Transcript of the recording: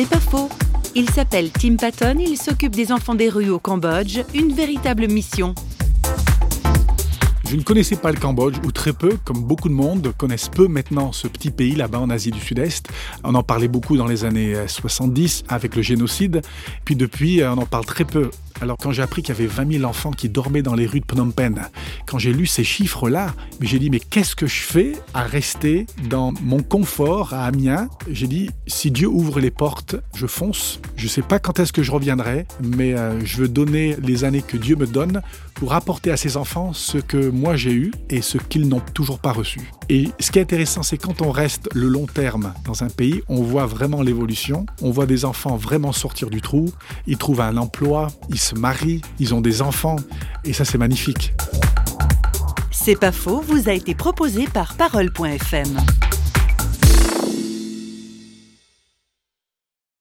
C'est pas faux. Il s'appelle Tim Patton, il s'occupe des enfants des rues au Cambodge, une véritable mission. Je ne connaissais pas le Cambodge, ou très peu, comme beaucoup de monde connaissent peu maintenant ce petit pays là-bas en Asie du Sud-Est. On en parlait beaucoup dans les années 70 avec le génocide, puis depuis on en parle très peu. Alors quand j'ai appris qu'il y avait 20 000 enfants qui dormaient dans les rues de Phnom Penh, quand j'ai lu ces chiffres-là, j'ai dit mais qu'est-ce que je fais à rester dans mon confort à Amiens? J'ai dit si Dieu ouvre les portes, je fonce. Je ne sais pas quand est-ce que je reviendrai, mais euh, je veux donner les années que Dieu me donne pour apporter à ces enfants ce que moi j'ai eu et ce qu'ils n'ont toujours pas reçu. Et ce qui est intéressant, c'est quand on reste le long terme dans un pays, on voit vraiment l'évolution, on voit des enfants vraiment sortir du trou, ils trouvent un emploi, ils se marient, ils ont des enfants, et ça c'est magnifique. C'est pas faux, vous a été proposé par parole.fm.